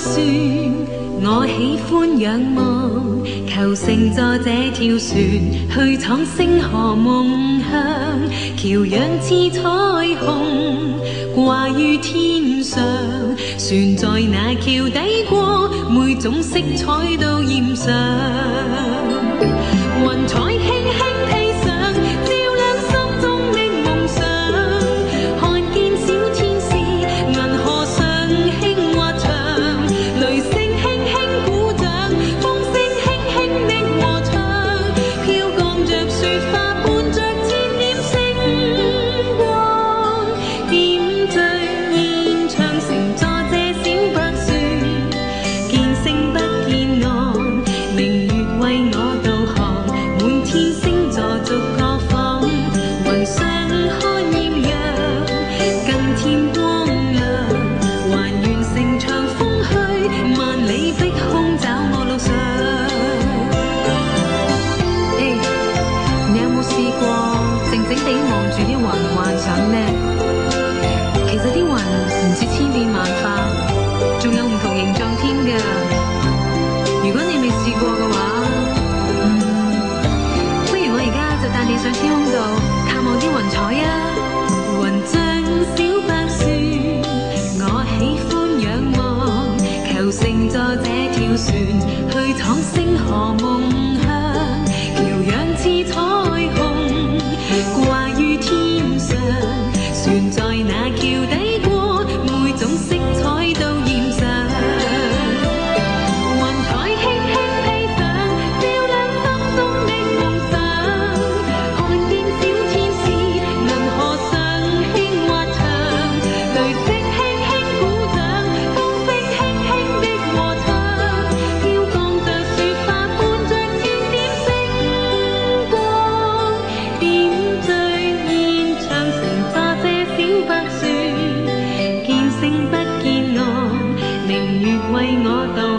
船，我喜欢仰望，求乘坐这条船去闯星河梦乡。桥仰似彩虹挂于天上，船在那桥底过，每种色彩都染上。想呢？其实啲云唔止千变万化，仲有唔同形状添㗎。如果你未试过嘅话，不如我而家就带你上天空度探望啲云彩啊！云像小白船，我喜欢仰望，求乘坐这条船去闯星河为我道